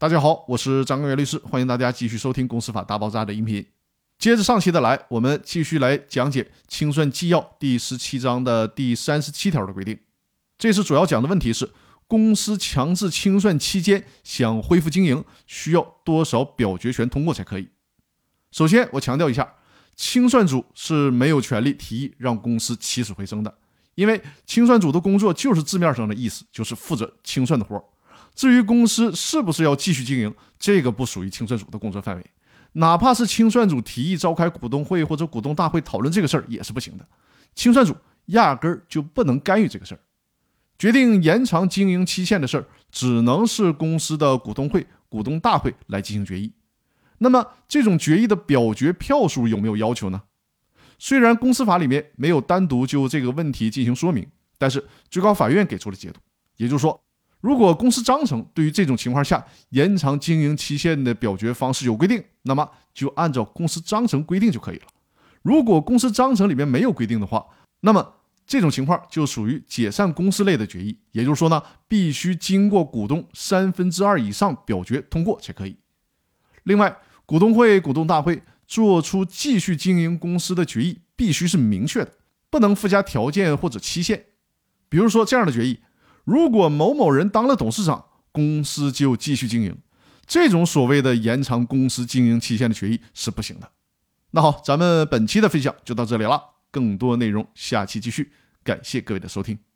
大家好，我是张根源律师，欢迎大家继续收听《公司法大爆炸》的音频。接着上期的来，我们继续来讲解清算纪要第十七章的第三十七条的规定。这次主要讲的问题是，公司强制清算期间想恢复经营，需要多少表决权通过才可以？首先，我强调一下，清算组是没有权利提议让公司起死回生的，因为清算组的工作就是字面上的意思，就是负责清算的活儿。至于公司是不是要继续经营，这个不属于清算组的工作范围。哪怕是清算组提议召开股东会或者股东大会讨论这个事儿，也是不行的。清算组压根儿就不能干预这个事儿。决定延长经营期限的事儿，只能是公司的股东会、股东大会来进行决议。那么，这种决议的表决票数有没有要求呢？虽然公司法里面没有单独就这个问题进行说明，但是最高法院给出了解读，也就是说。如果公司章程对于这种情况下延长经营期限的表决方式有规定，那么就按照公司章程规定就可以了。如果公司章程里面没有规定的话，那么这种情况就属于解散公司类的决议，也就是说呢，必须经过股东三分之二以上表决通过才可以。另外，股东会、股东大会做出继续经营公司的决议，必须是明确的，不能附加条件或者期限。比如说这样的决议。如果某某人当了董事长，公司就继续经营。这种所谓的延长公司经营期限的决议是不行的。那好，咱们本期的分享就到这里了，更多内容下期继续。感谢各位的收听。